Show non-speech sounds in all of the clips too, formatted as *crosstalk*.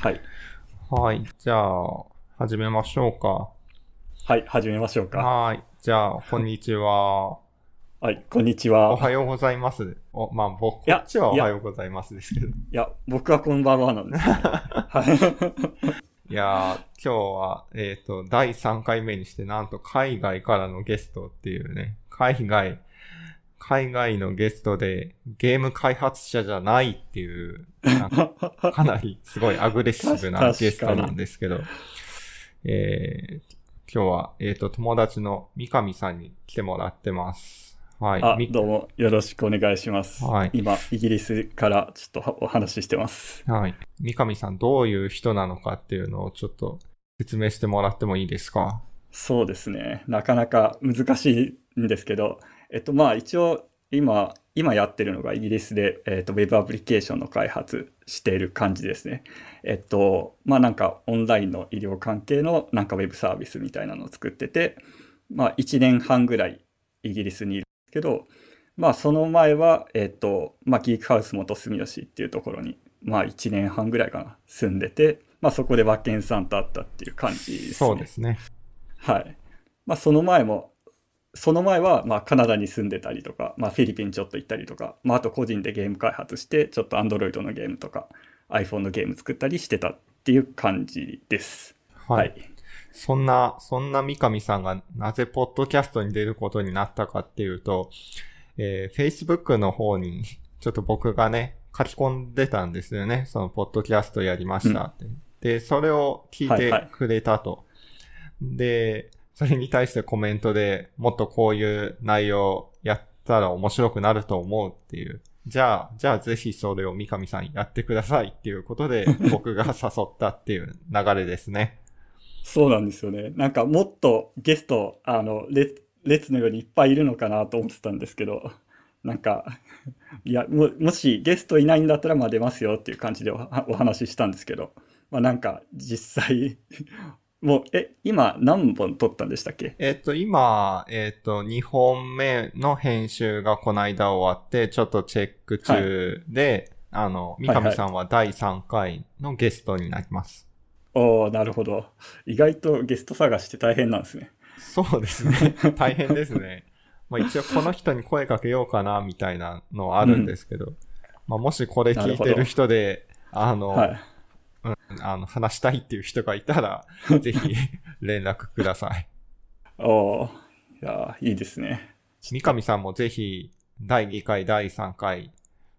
はい。はい。じゃあ、始めましょうか。はい、始めましょうか。はい。じゃあ、こんにちは。*laughs* はい、こんにちは。おはようございます。おまあ、僕、こいやっちはおはようございますですけど。いや、僕はこんばんはなんです、ね。はい。*laughs* いやー、今日は、えっ、と、第3回目にして、なんと海外からのゲストっていうね、海外、海外のゲストでゲーム開発者じゃないっていう、なんか *laughs* かなりすごいアグレッシブなゲストなんですけど、えー今日は、えっ、と、友達の三上さんに来てもらってます。はい。あ、みどうもよろしくお願いします。はい今、イギリスからちょっとお話ししてます。はい。三上さん、どういう人なのかっていうのをちょっと説明してもらってもいいですか？そうですね。なかなか難しいんですけど、えっと、まあ一応、今、今やってるのがイギリスで、えっと、ウェブアプリケーションの開発している感じですね。えっと、まあなんかオンラインの医療関係のなんかウェブサービスみたいなのを作ってて、まあ1年半ぐらいイギリスにいるんですけど、まあその前は、えっと、まあギークハウス元住吉っていうところに、まあ1年半ぐらいかな、住んでて、まあそこで馬券さんと会ったっていう感じですね。そうですね。はい。まあ、その前も、その前は、まあ、カナダに住んでたりとか、まあ、フィリピンちょっと行ったりとか、まあ、あと個人でゲーム開発して、ちょっと Android のゲームとか、iPhone のゲーム作ったりしてたっていう感じです。は。はいい。そんな、そんな三上さんがなぜポッドキャストに出ることになったかっていうと、えー Facebook の方に、ちょっと僕がね、書き込んでたんですよね。そのポッドキャストやりましたって。で、それを聞いはいはいてくれたと。で、それに対してコメントでもっとこういう内容やったら面白くなると思うっていう。じゃあ、じゃあぜひそれを三上さんやってくださいっていうことで *laughs* 僕が誘ったっていう流れですね。そうなんですよね。なんか、もっとゲスト、あの、列、列のようにいっぱいいるのかなと思ってたんですけど、なんか、いや、も、もしゲストいないんだったら、まあ出ますよっていう感じでおお話ししたんですけど、まあなんか、実際、もう、え、今何本撮ったんでしたっけ？えっと、今、えっと、2本目の編集がこの間終わって、ちょっとチェック中で、あの、三上さんは第3回のゲストになります。おー、なるほど。意外とゲスト探して大変なんですね。そうですね。*laughs* 大変ですね。まあ一応この人に声かけようかな、みたいなのはあるんですけど、まあもしこれ聞いてる人で、あの、はい。うんあの、話したいっていう人がいたら、*laughs* ぜひ連絡ください。おー、いやーいいですね。三上さんもぜひ、第2回、第3回、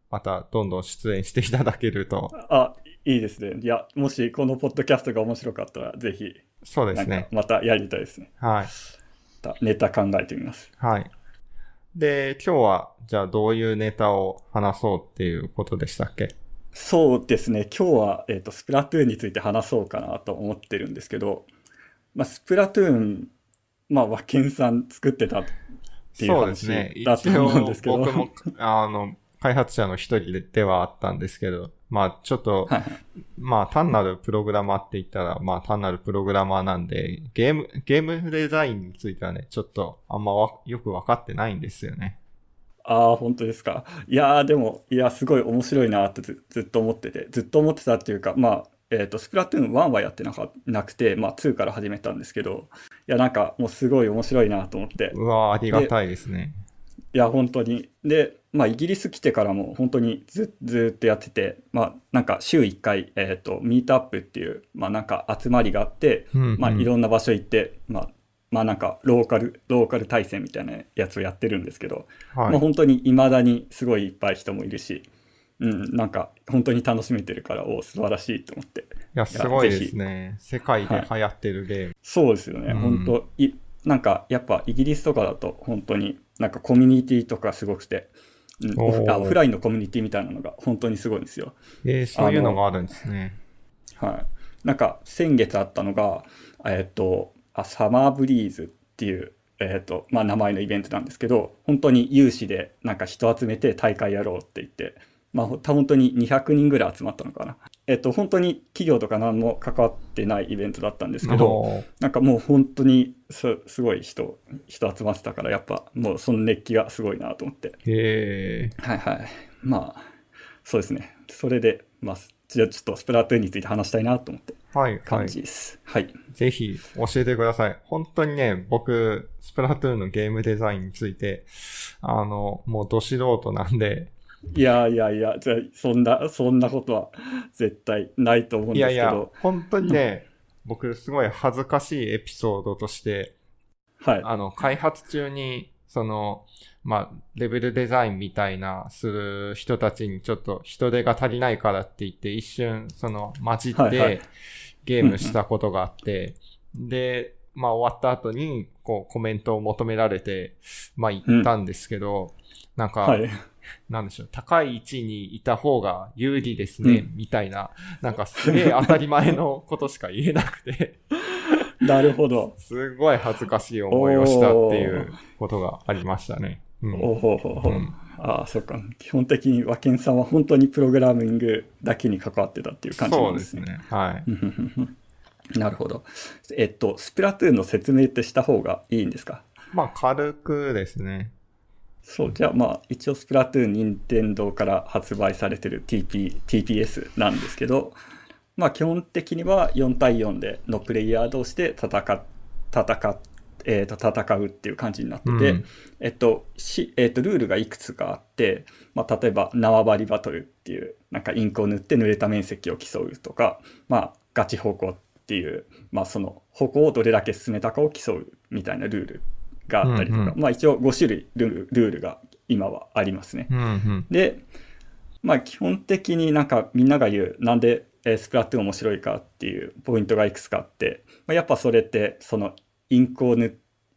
またどんどん出演していただけると、あ、いいですね。いや、もしこのポッドキャストが面白かったら、ぜひ、そうですね。またやりたいですね。はい。ネタ考えてみます。はい。で、今日は、じゃあどういうネタを話そうっていうことでしたっけ？そうですね。今日は、えっ、と、スプラトゥーンについて話そうかなと思ってるんですけど、まあ、スプラトゥーン、まあ、和健さん作ってたっていうそうですね。話だと思うんですけど。僕も、*laughs* あの、開発者の一人でではあったんですけど、まあちょっと、はいまあ単なるプログラマーって言ったら、まあ単なるプログラマーなんで、ゲーム、ゲームデザインについてはね、ちょっとあんまわよくわかってないんですよね。ああ、本当ですか。いやー、でも、いや、すごい面白いなってずずっと思ってて、ずっと思ってたっていうか、まあ、えっ、と、スプラトゥーン1はやってなかなくて、まあ、2から始めたんですけど、いや、なんか、もうすごい面白いなと思って、うわありがたいですね。いや、本当に。で、まあ、イギリス来てからも本当にずずーっとやってて、まあ、なんか週1回、えっ、と、ミートアップっていう、まあ、なんか集まりがあって、うんうんまあ、いろんな場所行って、まあ、まあ、なんか、ローカル、ローカル対戦みたいなやつをやってるんですけど、はい。まあ、本当に未だにすごいいっぱい人もいるし、うん、なんか、本当に楽しめてるから、お素晴らしいと思って。いや、すごいですね。世界で流行ってるゲーム。そうですよね、うん本当いなんかやっぱイギリスとかだと本当になんかコミュニティとかすごくて、うん、オフオフラインのコミュニティみたいなのが本当にすごいんですよ。えー、そういうのがあるんですね。はい。なんか先月あったのが、えっと、あサマーブリーズっていう、えっと、まあ名前のイベントなんですけど、本当に有志でなんか人集めて大会やろうって言って、まあほ本当に200人ぐらい集まったのかな。えっと、本当に企業とか何も関わってないイベントだったんですけど、なんかもう本当にすすごい人、人集まってたから、やっぱもうその熱気がすごいなと思って。へえ。はいはい。まあ、そうですね。それで、まあ、じゃあちょっとスプラトゥーンについて話したいなと思って感い。じです。はい。ぜひ教えてください。本当にね、僕、スプラトゥーンのゲームデザインについて、あの、もうど素人なんで、いやいやいや、じゃあそんな、そんなことは絶対ないと思うんいやいやですけど、、本当にね、僕すごい恥ずかしいエピソードとして、はい。あの、開発中に、その、まあ、レベルデザインみたいなする人たちにちょっと人手が足りないからって言って一瞬、その、混じってゲームしたことがあって、で、まあ終わった後に、こうコメントを求められて、まあ言ったんですけど、なんか、はい。なんでしょう、高い位置にいた方が有利ですね、うんみたいな、なんかすげえ当たり前のことしか言えなくて、なるほど。すごい恥ずかしい思いをしたっていうことがありましたね。うんおほほほ。うんああ、そっか。基本的に和健さんは本当にプログラミングだけに関わってたっていう感じなそんですね。うですね。はい。なるほど。えっと、スプラトゥーンの説明ってした方がいいんですか？まあ軽くですね。そう、じゃあまあ、一応スプラトゥーン、任天堂から発売されてる TP、TPS なんですけど、まあ基本的には4対4でのプレイヤー同士で戦っ、戦っ、えーと戦うっていう感じになってて、うんえっと、し、えっと、ルールがいくつかあって、まあ、例えば縄張りバトルっていう、なんかインクを塗って濡れた面積を競うとか、まあ、ガチ歩行っていう、まあ、その歩行をどれだけ進めたかを競うみたいなルールがあったりとか、うんうんまあ、一応5種類ルールルールが今はありますね。うんうん。で、まあ基本的になんかみんなが言うなんでえースプラトゥーン面白いかっていうポイントがいくつかあって、まあ、やっぱそれってそのインクを塗っ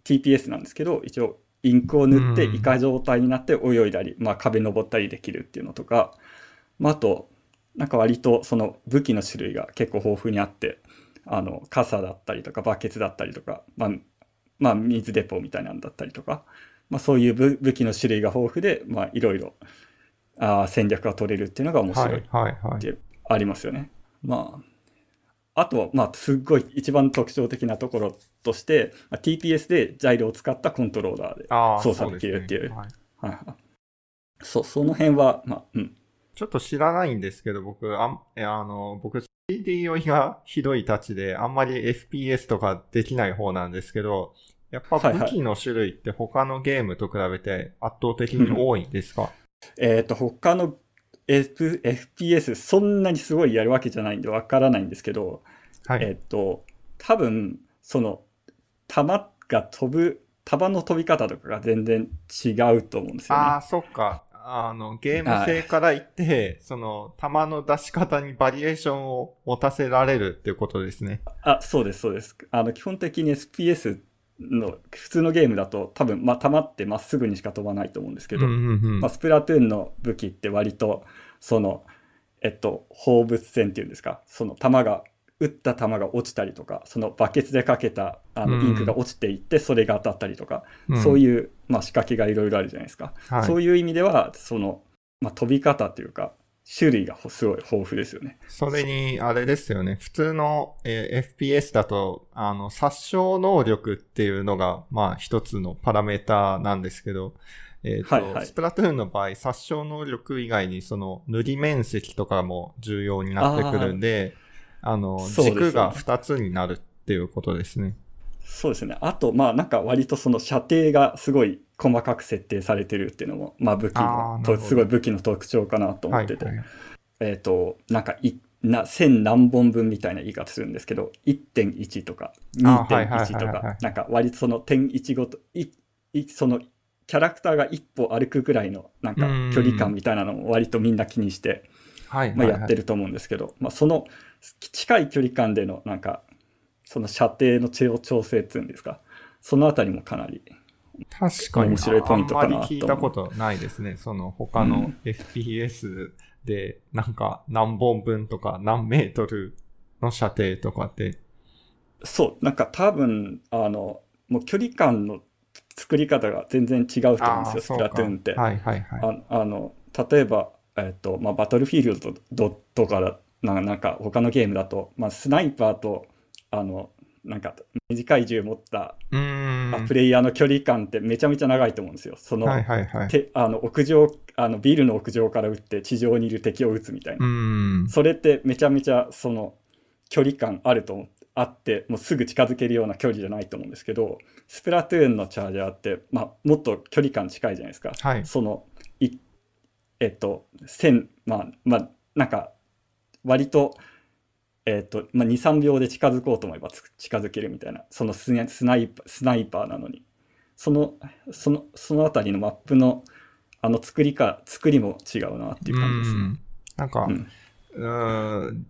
TPS なんですけど一応インクを塗ってうんイカ状態になって泳いだり、まあ、壁登ったりできるっていうのとか、まあ、あとなんか割とその武器の種類が結構豊富にあってあの傘だったりとかバケツだったりとか、まあ、まあ水鉄砲みたいなんだったりとか、まあ、そういう武武器の種類が豊富で、まあ、いろいろ戦略が取れるっていうのが面白いはいはいはい。ってありますよね。まあ、あと、まあ、すっごい一番特徴的なところとして、まあ TPS でジャイロを使ったコントローラーで、操作できるっていう。はい。はいはい。そその辺は、まあ、うん。ちょっと知らないんですけど、僕、ああの、僕、3D 酔いがひどいたちで、あんまり FPS とかできない方なんですけど、やっぱはいはい。武器の種類って他のゲームと比べて圧倒的に多いんですか、えっ、と、他の F FPS、そんなにすごいやるわけじゃないんでわからないんですけど、はい。えっ、と、多分、その、弾が飛ぶ、弾の飛び方とかが全然違うと思うんですよね。ああ、そっか。あの、ゲーム性から言って、その、弾の出し方にバリエーションを持たせられるっていうことですね。あ、そうです、そうです。あの、基本的に SPS の普通のゲームだと多分、まあ、弾ってまっすぐにしか飛ばないと思うんですけど、まあ、スプラトゥーンの武器って割と、その、えっと、放物線っていうんですか、その弾が、撃った弾が落ちたりとか、そのバケツでかけたあのうん。インクが落ちていって、それが当たったりとか、うん。そういう、まあ、仕掛けがいろいろあるじゃないですか。はい。そういう意味では、その、まあ、飛び方というか、種類がすごい豊富ですよね。それに、あれですよね。普通の、えー FPS だと、あの、殺傷能力っていうのが、まあ、一つのパラメーターなんですけど、えっ、と、はいはいスプラトゥーンの場合、殺傷能力以外に、その、塗り面積とかも重要になってくるんで、あの、軸が二つになるっていうことですね。そうですね。あと、まあなんか割とその射程がすごい細かく設定されてるっていうのも、まあ武器のすごい武器の特徴かなと思ってて、はいはいえっ、と、なんかい、な、千何本分みたいな言い方するんですけど、1.1とかあはいはいはい2.1とはいか、なんか割とその点1ごと、い、い、そのキャラクターが一歩歩くぐらいのなんかうん距離感みたいなのも割とみんな気にして、はい。まあ、やってる。ると思うんですけど、まあ、その近い距離感でのなんかその射程の調調整っていうんですかそのあたりもかなり確かに。面白いポイントかなとあんまり聞いたことないですね。その他のうん FPS で、なんか何本分とか何メートルの射程とかって。そうなんか多分あのもう距離感の作り方が全然違うと思うんですよスプラトゥーンって。はいはいはい。ああの例えば、えっとまあ、バトルフィールドととかなんか他のゲームだと、まあ、スナイパーとあのなんか短い銃持った。プレイヤーの距離感ってめちゃめちゃ長いと思うんですよ。その、はいはいはい。てあの屋上あのビルの屋上から撃って地上にいる敵を撃つみたいうな。それってめちゃめちゃその距離感あると思ってあってもうすぐ近づけるような距離じゃないと思うんですけどスプラトゥーンのチャージャーって、まあ、もっと距離感近いじゃないですか。はい。そのいえっと線まあまあなんか割とえっと、まあ、23秒で近づこうと思えばつ近づけるみたいなそのスナスナイパースナイパーなのにそのそのそのあたりのマップのあの作りか作りも違うなっていう感じですね。うんなんか、うんうーん、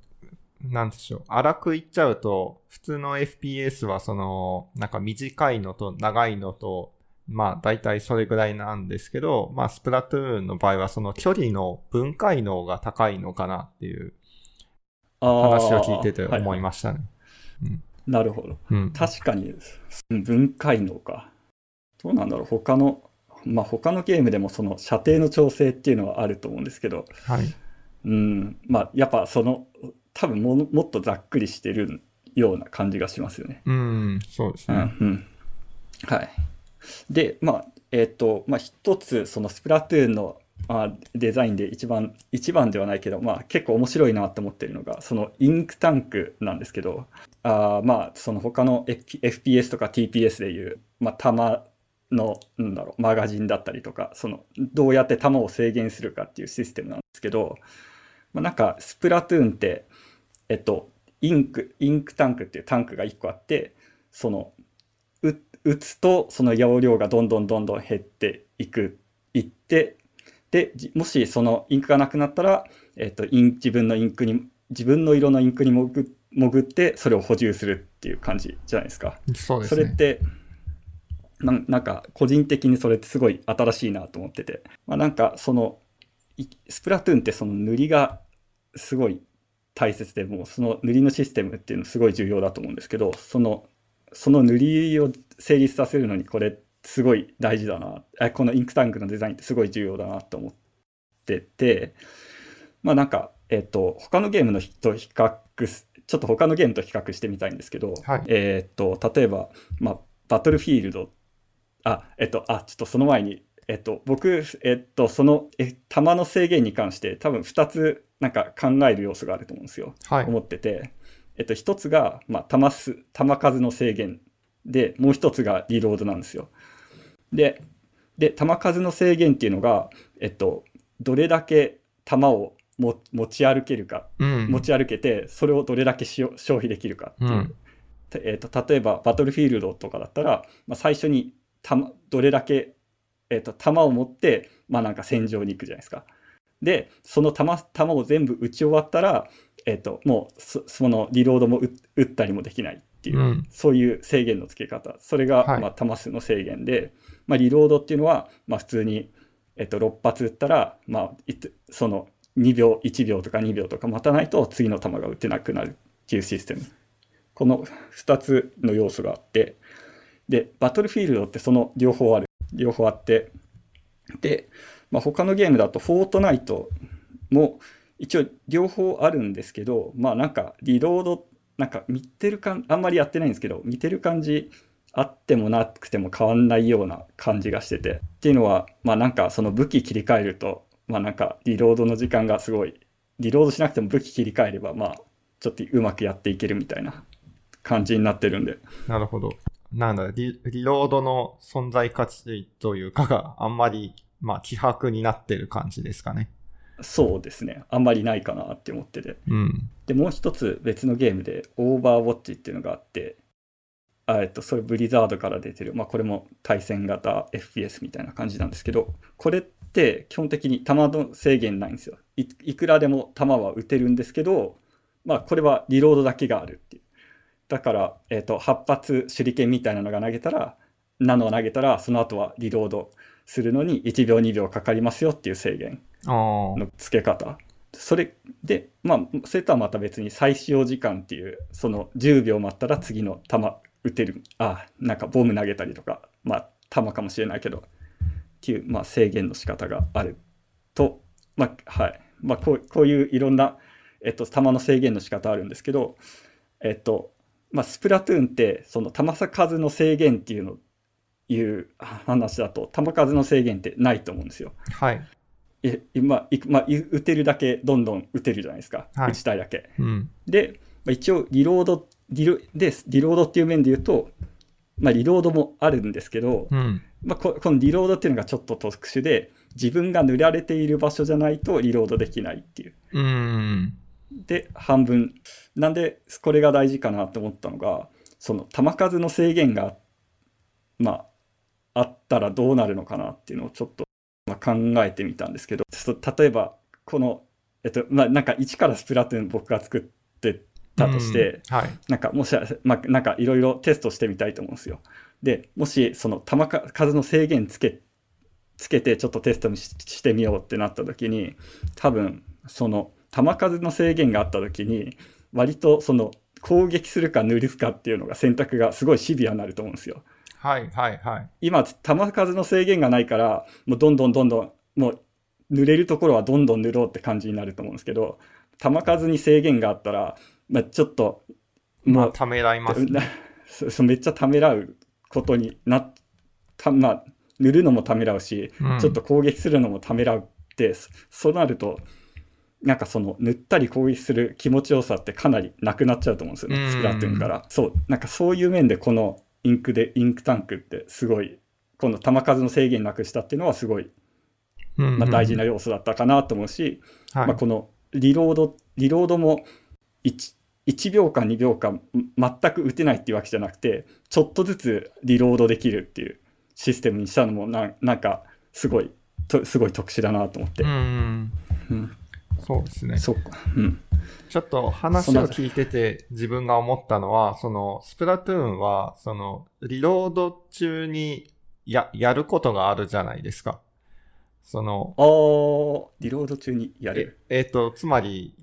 なんでしょう。荒く言っちゃうと、普通の FPS はその、なんか短いのと長いのと、まあ大体それぐらいなんですけど、まあスプラトゥーンの場合はその距離の分解能が高いのかなっていう話を聞いてて思いはいましたね。なるほど。うん。確かにうん分解能か。どうなんだろう他のまあ他のゲームでもその射程の調整っていうのはあると思うんですけど、はい。うん、まあやっぱその多分ももっとざっくりしてるような感じがしますよね。うん、そうですうんね。うん、はい。でまあえっ、とまあ一つそのスプラトゥーンのあデザインで一番一番ではないけど、まあ、結構面白いなと思ってるのがそのインクタンクなんですけどあまあその他の FPS とか TPS でいう、まあ、弾のなんだろうマガジンだったりとかそのどうやって弾を制限するかっていうシステムなんですけど、まあ、なんかスプラトゥーンってえっとインクインクタンクっていうタンクが1個あってその打つとその容量がどんどんどんどん減っていくいってでじもしそのインクがなくなったら、えっとイン自分のインクに自分の色のインクに潜潜ってそれを補充するっていう感じじゃないですか。そうですね。それってなんなんか個人的にそれってすごい新しいなと思ってて、まあ、なんかそのいスプラトゥーンってその塗りがすごい大切でもうその塗りのシステムっていうのすごい重要だと思うんですけどそのその塗りを成立させるのにこれすごい大事だなあこのインクタンクのデザインってすごい重要だなと思っててまあなんかえっ、と他のゲームのと比較すちょっと他のゲームと比較してみたいんですけど、はいえっ、と例えば、まあ、バトルフィールドあえっ、とあちょっとその前にえっ、と僕えっ、とそのえ弾の制限に関して多分2つなんか考える要素があると思うんですよ。はい。思ってて、えっと、一つが、まあ、弾数弾数の制限でもう一つがリロードなんですよ。でで弾数の制限っていうのが、えっと、どれだけ弾をも持ち歩けるかうん。持ち歩けてそれをどれだけ消費できるかっていう、うん。てえっと例えばバトルフィールドとかだったら、まあ、最初に弾どれだけ、えっと弾を持って、まあ、なんか戦場に行くじゃないですか。でその弾弾を全部撃ち終わったら、えっともうそそのリロードも撃撃ったりもできないっていう、うん。そういう制限の付け方。それが、はい。まあ、弾数の制限で、まあ、リロードっていうのは、まあ、普通に、えっと、6発撃ったら、まあ、その2秒1秒とか2秒とか待たないと次の弾が撃てなくなるっていうシステム。この2つの要素があってでバトルフィールドってその両方ある。両方あってで、まあ、他のゲームだとフォートナイトも一応両方あるんですけどまあなんかリロードなんか見てる感あんまりやってないんですけど見てる感じあってもなくても変わんないような感じがしててっていうのはまあなんかその武器切り替えるとまあなんかリロードの時間がすごいリロードしなくても武器切り替えればまあちょっとうまくやっていけるみたいな感じになってるんでなるほど。なんだリ、リロードの存在価値というかがあんまり、まあ、希薄になってる感じですかね。そうですねあんまりないかなって思っててうん。でもう一つ別のゲームでオーバーウォッチっていうのがあってあえっとそれブリザードから出てるまあこれも対戦型 FPS みたいな感じなんですけどこれって基本的に弾の制限ないんですよ。いいくらでも弾は撃てるんですけどまあこれはリロードだけがあるっていう。だから、えっと8発手裏剣みたいなのが投げたらナノを投げたらその後はリロードするのに1秒2秒かかりますよっていう制限。の付け方。それでまあそれとはまた別に再使用時間っていうその10秒待ったら次の弾撃てるあなんかボム投げたりとかまあ弾かもしれないけどっていう、まあ、制限の仕方があるとまあはいまあこうこういういろんな、えっと、弾の制限の仕方あるんですけどえっとまあ、スプラトゥーンって、その弾数の制限っていうの、いう話だと、弾数の制限ってないと思うんですよ。はい。え、今、いまあ、い撃てるだけどんどん撃てるじゃないですか。はい撃ちたいだけ。うん。で、まあ、一応、リロード、リロです。リロードっていう面で言うと、まあ、リロードもあるんですけど、うん。まあ、ここのリロードっていうのがちょっと特殊で、自分が塗られている場所じゃないとリロードできないっていう。うん。で、半分。なんで、これが大事かなと思ったのが、その、弾数の制限が、まあ、あったらどうなるのかなっていうのをちょっと、まあ、考えてみたんですけど、例えば、この、えっと、まあ、なんか一からスプラトゥーン僕が作ってたとして、うん、はい。なんかもし、まあ、なんかいろいろテストしてみたいと思うんですよ。で、もしその弾数の制限つけ、つけてちょっとテストししてみようってなった時に、多分その弾数の制限があった時に、割とその攻撃するか塗るかっていうのが選択がすごいシビアになると思うんですよ。はい、はい、はい。今、弾数の制限がないから、もうどんどんどんどん、もう塗れるところはどんどん塗ろうって感じになると思うんですけど、弾数に制限があったら、まあ、ちょっと、もう、まあ、ためらいます、な *laughs* そめっちゃためらうことになった、まあ、塗るのもためらうし、うん。ちょっと攻撃するのもためらうって、そそうなると、なんかその塗ったり攻撃する気持ちよさってかなりなくなっちゃうと思うんですよね、うん。スプラトゥーンから。そう、なんかそういう面でこのインクで、インクタンクってすごい、この弾数の制限なくしたっていうのはすごい、うん。まあ、大事な要素だったかなと思うし、はい。まあ、このリロード、リロードも 1, 1秒間、2秒間、全く打てないっていうわけじゃなくて、ちょっとずつリロードできるっていうシステムにしたのもな、なんか、すごい、とすごい特殊だなと思って。うん。うん、そうですね。そうか。うん。ちょっと話を聞いてて自分が思ったのは、そのスプラトゥーンは、そのリロード中にや、やることがあるじゃないですか。その、あー、リロード中にやれえる。えっ、と、つまり、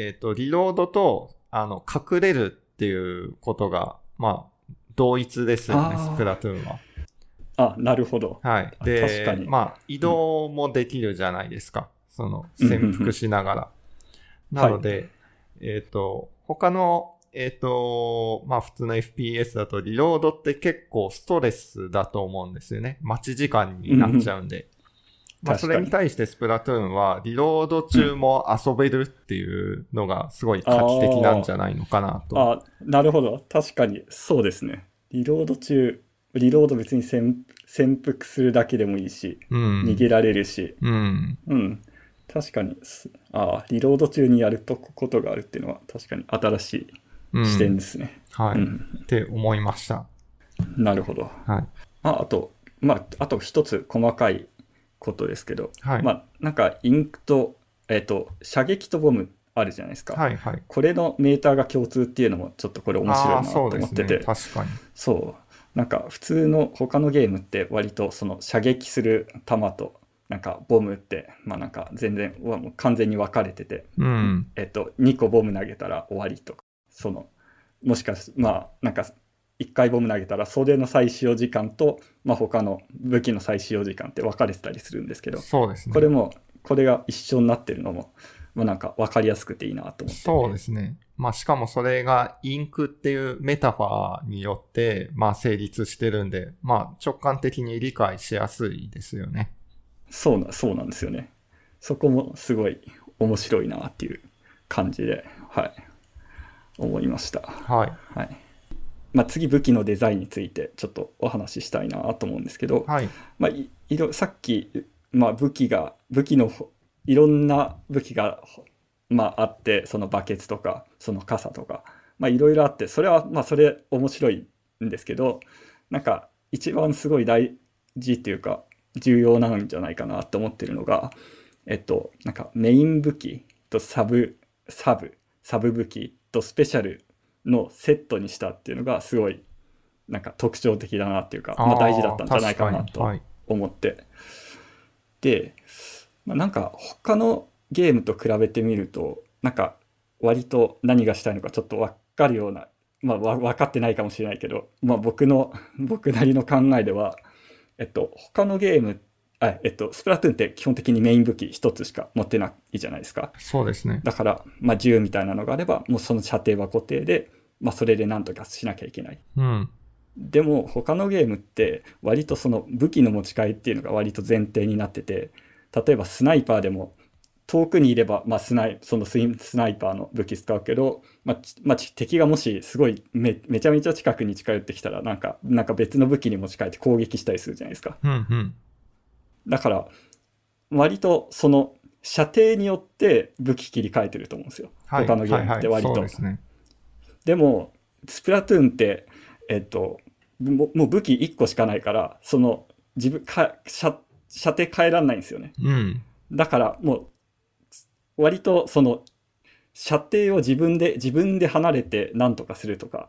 えっ、と、リロードと、あの、隠れるっていうことが、まあ、同一ですよね、スプラトゥーンは。あ、なるほど。はい。あで、確かにまあ、移動もできるじゃないですか。その、潜伏しながら。なので、えっ、と、他の、えっ、と、まあ、普通の FPS だと、リロードって結構ストレスだと思うんですよね。待ち時間になっちゃうんで。まあ、それに対してスプラトゥーンは、リロード中も遊べるっていうのがすごい画期的なんじゃないのかなと。あ、なるほど。確かに、そうですね。リロード中、リロード別に潜潜伏するだけでもいいし、うん。逃げられるし、うん。うん。確かに、すああ、リロード中にやるとことがあるっていうのは確かに新しうんい視点ですね。はい、うんって思いました。なるほど。はい。まあ、あと、まあ、あと一つ細かいことですけど、はい。まあ、なんかインクと、えっ、と、射撃とボムあるじゃないですか。はいはい。これのメーターが共通っていうのもちょっとこれ面白いなと思ってて、ね。確かに。そう。なんか普通の他のゲームって割とその射撃する弾となんかボムってまあなんか全然完全に分かれてて、うん。えっと2個ボム投げたら終わりとかそのもしかしまあなんか1回ボム投げたらそれの再使用時間と、まあ、他の武器の再使用時間って分かれてたりするんですけどそうですね。これもこれが一緒になってるのも、まあ、なんか分かりやすくていいなと思って、そうですね。まあしかもそれがインクっていうメタファーによって、まあ成立してるんで、まあ直感的に理解しやすいですよね。そうな、そうなんですよね。そこもすごい面白いなっていう感じで、はい、思いました。はい。はい。まあ、次、武器のデザインについてちょっとお話ししたいなと思うんですけど、はい。まあ、いさっき、まあ、武器が、武器のほ、いろんな武器が、ほまあ、あって、そのバケツとか、その傘とか、まあ、いろいろあって、それは、まあ、それ面白いんですけど、なんか、一番すごい大事っていうか、重要なんじゃないかなと思ってるのが、えっと、なんかメイン武器とサブ、サブ、サブ武器とスペシャルのセットにしたっていうのがすごいなんか特徴的だなっていうか、まあ、大事だったんじゃないかなと。思って。で、まあ、なんか他のゲームと比べてみると、なんか割と何がしたいのかちょっとわかるような、まあわ分かってないかもしれないけど、まあ僕の、僕なりの考えでは、えっと、他のゲーム、あえっと、スプラトゥーンって基本的にメイン武器一つしか持ってないじゃないですか。そうですね。だから、まあ銃みたいなのがあれば、もうその射程は固定で、まあそれで何とかしなきゃいけない。うん。でも他のゲームって割とその武器の持ち替えっていうのが割と前提になってて例えばスナイパーでも遠くにいれば、まあ、スナイそのスナイパーの武器使うけど、まあちまあ、ち敵がもしすごいめめちゃめちゃ近くに近寄ってきたらなんかなんか別の武器に持ち替えて攻撃したりするじゃないですかうん。うん。だから割とその射程によって武器切り替えてると思うんですよ、はい。他のゲームって割と、はいはい、そうですね。でも、スプラトゥーンって、えっと、ももう武器1個しかないから、その、自分、か射射程変えらんないんですよね。うん。だから、もう、割と、その、射程を自分で、自分で離れて何とかするとか。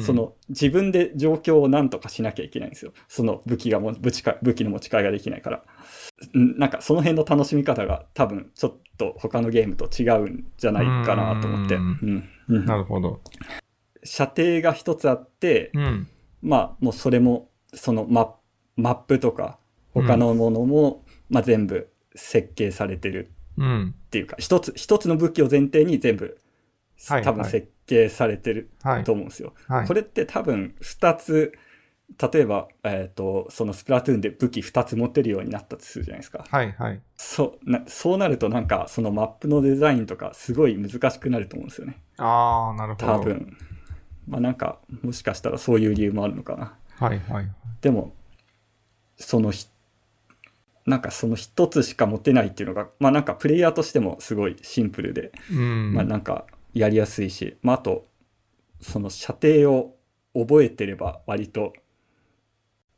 そ、の、自分で状況を何とかしなきゃいけないんですよ。その武器がも、武器か武器の持ち替えができないから。んなんか、その辺の楽しみ方が多分、ちょっと他のゲームと違うんじゃないかなと思って。ううんうんなるほど。射程が一つあって、うん。まあもうそれもそのママップとか他のものも、まあ、全部設計されてるうん。っていうか一つ一つの武器を前提に全部はい多分設計されてるはいと。思うんですよ。はい。これって多分2つ例えば、えー、とそのスプラトゥーンで武器2つ持てるようになったとするじゃないですか。はいはい。そうなそうなるとなんかそのマップのデザインとかすごい難しくなると思うんですよね。ああ、なるほど。多。分。まあなんかもしかしたらそういう理由もあるのかな。はいはい。でもそのひなんかその一つしか持てないっていうのがまあなんかプレイヤーとしてもすごいシンプルで、うん。まあなんかやりやすいし、まあ、あとその射程を覚えてれば割と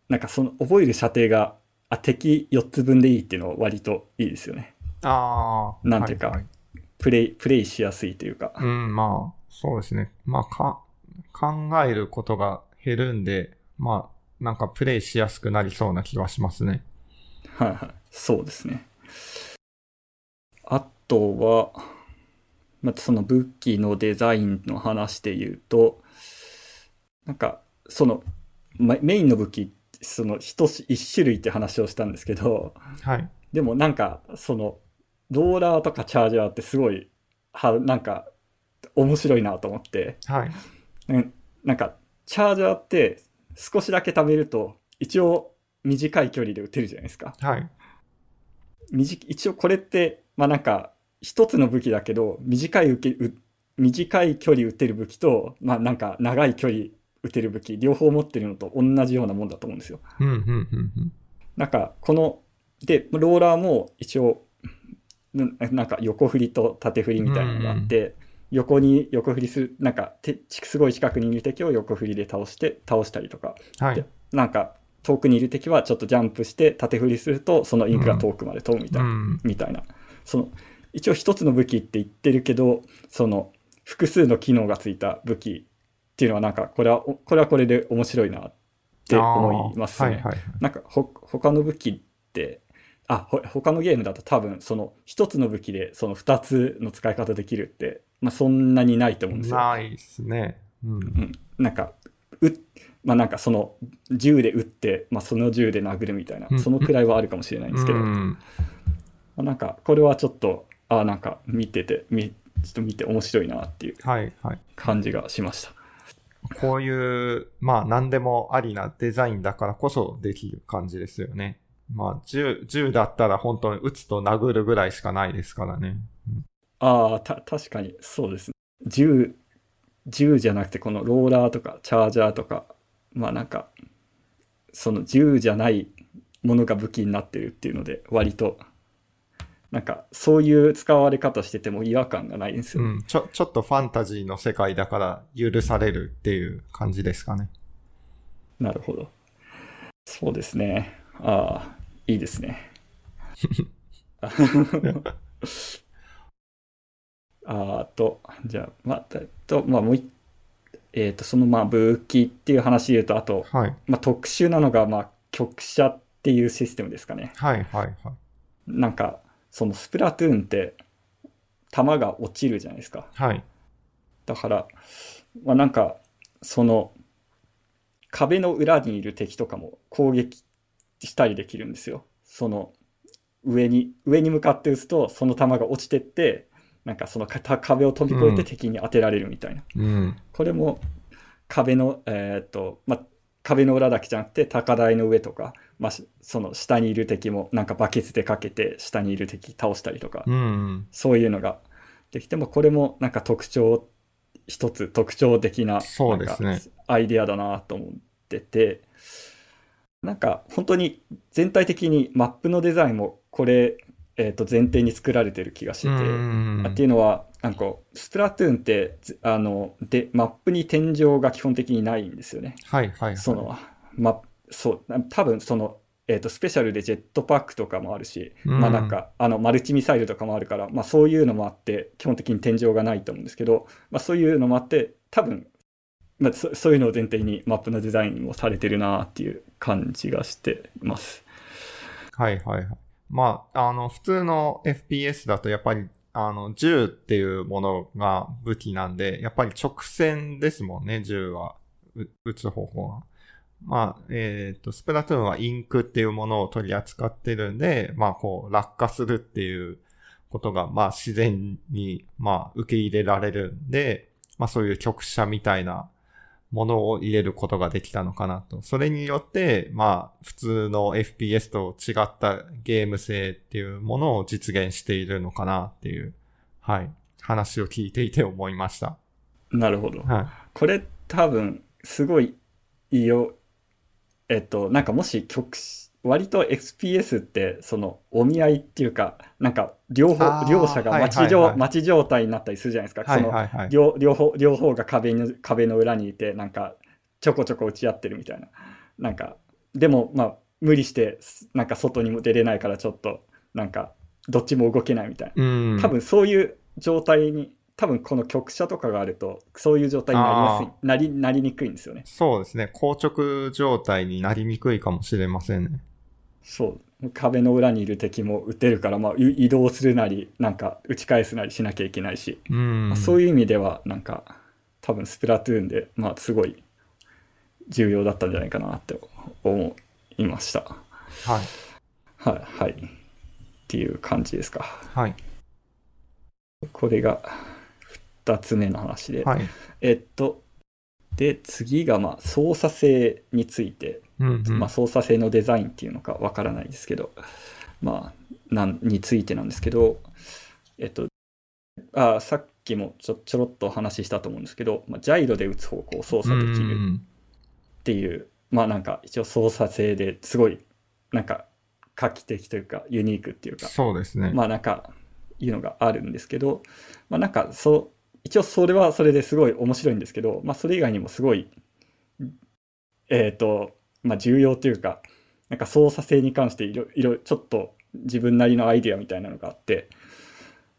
なんかその覚える射程があ敵4つ分でいいっていうのは割といいですよねああ。なんていうかはいはいプレイプレイしやすいというか、うん、まあ、そうですね。まあ、か、考えることが減るんで、まあ、なんかプレイしやすくなりそうな気がしますね。はいはいそうですねあとはまたその武器のデザインの話で言うとなんかそのまメインの武器その一し一種類って話をしたんですけどはい。でもなんかそのローラーとかチャージャーってすごいはなんか面白いなと思ってはい。うんなんかチャージャーって少しだけ貯めると一応短い距離で撃てるじゃないですかはい。短一応これってまあなんか一つの武器だけど短い受けう短い距離撃てる武器とまあなんか長い距離撃てる武器両方持ってるのと同じようなもんだと思うんですようん、うん、うん、うん。なんかこのでローラーも一応ななんか横振りと縦振りみたいなのがあって、横に横振りするなんかてすごい近くにいる敵を横振りで倒して倒したりとかはい。なんか遠くにいる敵はちょっとジャンプして縦振りするとそのインクが遠くまで飛ぶみたいな、うん。みたいなその一応一つの武器って言ってるけどその複数の機能がついた武器っていうのはなんかこれはこれはこれで面白いなって思いますね。はい、はい。なんかほ他の武器ってあほ他のゲームだと多分その一つの武器でその二つの使い方できるって、まあ、そんなにないと思うんですよ。ないですね。うん。うん、なんかうまあなんかその銃で撃って、まあ、その銃で殴るみたいなうんそのくらいはあるかもしれないんですけど、まうんあなんかこれはちょっとあなんか見ててみちょっと見て面白いなっていうはい、はい。感じがしました。こういう、まあ何でもありなデザインだからこそできる感じですよね。まあ銃、銃だったら本当に撃つと殴るぐらいしかないですからね。ああ、た、確かに、そうですね。銃、銃じゃなくて、このローラーとか、チャージャーとか、まあなんか、その銃じゃないものが武器になってるっていうので、割と、なんか、そういう使われ方してても違和感がないんですよ。うん。ちょ、ちょっとファンタジーの世界だから許されるっていう感じですかね。なるほど。そうですね。ああ、いいですね。*laughs* *laughs* あーと、じゃあ、まあ、えっと、まあ、もう一えっ、と、その、まあ、武器っていう話で言うと、あと、はい。まあ、特殊なのが、まあ、曲射っていうシステムですかね。はい、はい、はい。なんか、そのスプラトゥーンって、弾が落ちるじゃないですか。はい。だから、まあ、なんか、その、壁の裏にいる敵とかも攻撃したりできるんですよ。その、上に、上に向かって撃つと、その弾が落ちてって、なんかそのか壁を飛び越えて敵に当てられるみたいな。うん。これも壁の、えーっと、まあ、壁の裏だけじゃなくて高台の上とか、まその下にいる敵もなんかバケツでかけて下にいる敵倒したりとか、うん。そういうのができてもこれもなんか特徴一つ特徴的ななんかアイデアだなと思っててなんか本当に全体的にマップのデザインもこれ、えー、と前提に作られてる気がしてて、うんっていうのはなんかスプラトゥーンってずあのでマップに天井が基本的にないんですよね。はいはいはい。そのまそうな多分その、えー、とスペシャルでジェットパックとかもあるし、うんまあなんかあのマルチミサイルとかもあるから、まあ、そういうのもあって基本的に天井がないと思うんですけど、まあ、そういうのもあって多分、まあ、そそういうのを前提にマップのデザインもされてるなっていう感じがしてます。はいはいはい。まあ、あの、普通の FPS だとやっぱり、あの、銃っていうものが武器なんで、やっぱり直線ですもんね、銃は。撃つ方法は。まあ、えっ、と、スプラトゥーンはインクっていうものを取り扱ってるんで、まあ、こう、落下するっていうことが、まあ、自然に、まあ、受け入れられるんで、まあ、そういう局射みたいなものを入れることができたのかなと。それによって、まあ、普通の FPS と違ったゲーム性っていうものを実現しているのかなっていう、はい、話を聞いていて思いました。なるほど。はこれ多分すごいいいよ。えっと、なんかもし曲割と XPS ってそのお見合いっていうかなんか両方両者が待ち,、はいは状態になったりするじゃないですか、その。両両方両方が壁の壁の裏にいてなんかちょこちょこ打ち合ってるみたいななんかでもまあ無理してなんか外にも出れないからちょっとなんかどっちも動けないみたいなうん。多分そういう状態に多分この局者とかがあるとそういう状態になりやすいなりなりにくいんですよねそうですね。硬直状態になりにくいかもしれませんね。そう壁の裏にいる敵も撃てるから、まあ、い移動するなりなんか打ち返すなりしなきゃいけないし、うん。まあそういう意味ではなんか多分スプラトゥーンで、まあ、すごい重要だったんじゃないかなって思いましたはい。はいはいっていう感じですかはい。これが2つ目の話で、はい。えっとで次がまあ操作性についてうん、うん。まあ、操作性のデザインっていうのかわからないですけど、まあ、なんについてなんですけど、えっと、あさっきもちょちょろっとお話ししたと思うんですけど、まあ、ジャイロで打つ方向を操作できるうんっていう、まあなんか一応操作性ですごいなんか画期的というかユニークっていうか、そうですね。まあなんかいうのがあるんですけど、まあなんかそう、一応それはそれですごい面白いんですけど、まあそれ以外にもすごい、えっ、と、まあ重要というか、なんか操作性に関していろいろちょっと自分なりのアイディアみたいなのがあって、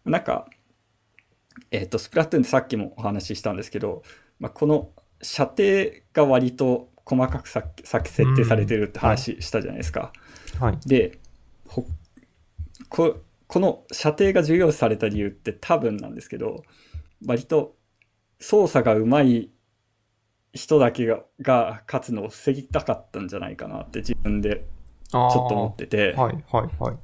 なんか、えっ、と、スプラトゥーンでさっきもお話ししたんですけど、まあ、この射程が割と細かくささ設定されてるって話したじゃないですか。はい。でこの射程が重要視された理由って多分なんですけど割と操作がうまい人だけがが勝つのを防ぎたかったんじゃないかなって自分でちょっと思ってて、はい、はい、はい。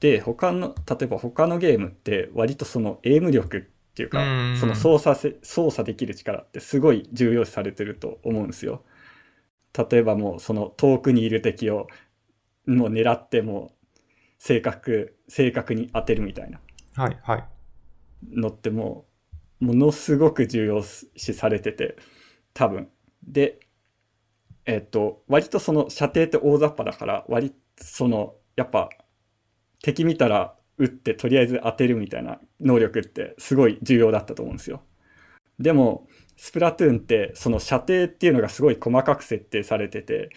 で他の例えば他のゲームって割とそのエイム力っていうかうんその操作せ操作できる力ってすごい重要視されてると思うんですよ。例えばもうその遠くにいる敵をもう狙っても正確正確に当てるみたいなはい、はい。のってもうものすごく重要視されてて多分。でえっと割とその射程って大雑把だから割そのやっぱ敵見たら撃ってとりあえず当てるみたいな能力ってすごい重要だったと思うんですよ。でもスプラトゥーンってその射程っていうのがすごい細かく設定されてて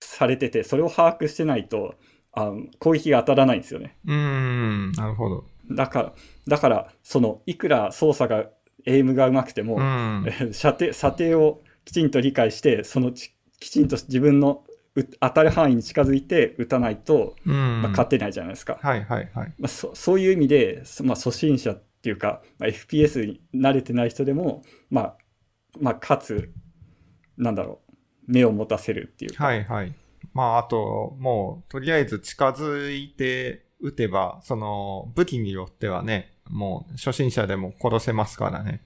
されててそれを把握してないとあの攻撃が当たらないんですよね。うーん、なるほど。だから、だから、その、いくら操作が、エイムがうまくても、うん。え *laughs* 射程、射程をきちんと理解して、そのち、きちんと自分のう当たる範囲に近づいて打たないと、うん。まあ、勝てないじゃないですか。はい、はい、はい。まあ、そそういう意味で、そまあ、初心者っていうか、まあ、FPS に慣れてない人でも、まあ、まあ、勝つ、なんだろう、目を持たせるっていうか、はい、はい。まあ、あと、もう、とりあえず近づいて撃てば、その、武器によってはね、もう初心者でも殺せますからね。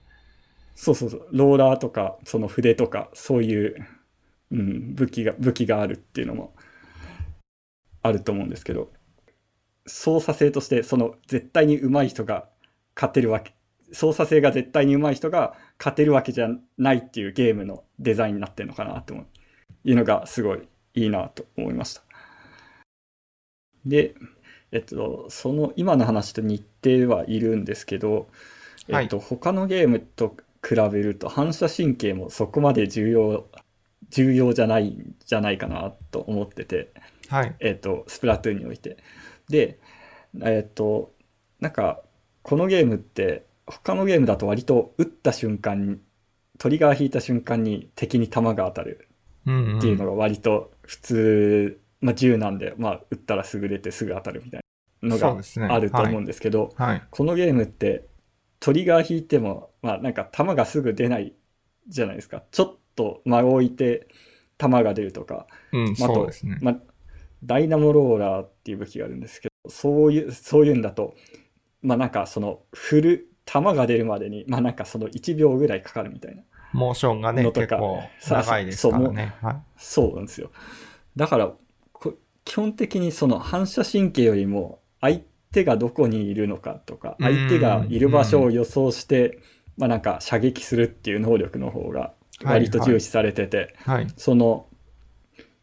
そうそうそう、ローラーとか、その筆とか、そういう、うん、武器が、武器があるっていうのもあると思うんですけど、操作性として、その絶対に上手い人が勝てるわけ、操作性が絶対に上手い人が勝てるわけじゃないっていうゲームのデザインになってるのかなと思ういうのがすごいいいなと思いました。で、えっと、その今の話と似てはいるんですけど、えっと、他のゲームと比べると反射神経もそこまで重要、重要じゃないんじゃないかなと思ってて、はい。えっと、スプラトゥーンにおいて。で、えっと、なんか、このゲームって、他のゲームだと割と撃った瞬間に、トリガー引いた瞬間に敵に弾が当たる。っていうのが割と普通、まあ銃なんで、まあ撃ったらすぐ出てすぐ当たるみたいなのが。あると思うんですけど、はい。このゲームってトリガー引いても、まあなんか弾がすぐ出ないじゃないですか。ちょっと間を置いて弾が出るとか、うん、まああとそうですね。まあ、ダイナモローラーっていう武器があるんですけど、そういう、そういうんだと、まあなんかその振る、弾が出るまでに、まあなんかその1秒ぐらいかかるみたいな。モーションがね、結構長いですからね。はい。そうなんですよ。だから、こ基本的にその反射神経よりも相手がどこにいるのかとか、うん相手がいる場所を予想して、まあなんか射撃するっていう能力の方が割と重視されてて、はい。その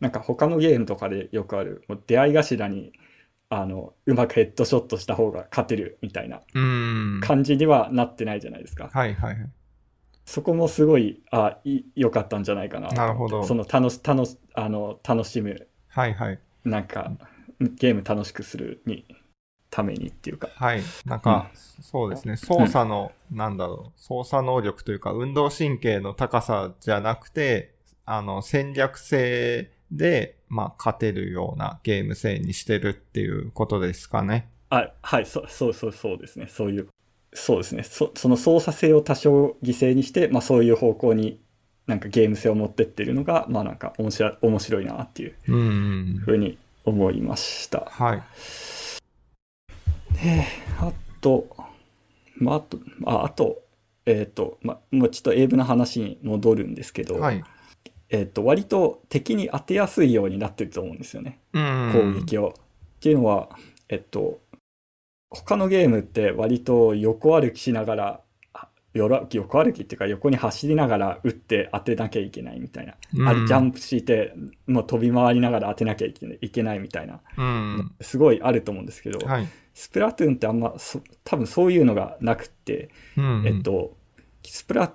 なんか他のゲームとかでよくあるもう出会い頭にあのうまくヘッドショットした方が勝てるみたいなうん。感じにはなってないじゃないですか。はいはいはい。そこもすごいあい良かったんじゃないかなとなるほどその楽し楽しあの楽しむはいはい。なんかゲーム楽しくするにためにっていうか。はい。なんか、そうですね。操作の、なんだろう、操作能力というか、運動神経の高さじゃなくて、あの、戦略性で、まあ、勝てるようなゲーム性にしてるっていうことですかね。あはいそそうそうそうですねそういうそうですねそその操作性を多少犠牲にして、まあ、そういう方向になんかゲーム性を持ってってるのがまあなんか面白い面白いなっていううんうん。ふうに思いました。はい。であと、まあ、あとああとえっ、と、まあ、もうちょっと英文の話に戻るんですけど、はい。えっ、と割と敵に当てやすいようになってると思うんですよね。うん。攻撃を。っていうのは、えっと、他のゲームって割と横歩きしながら、横歩きっていうか横に走りながら撃って当てなきゃいけないみたいな。うんあれジャンプして、もう飛び回りながら当てなきゃいけないいけないみたいな。うん。すごいあると思うんですけど、はい。スプラトゥーンってあんまそ多分そういうのがなくって、うん。えっと、スプラト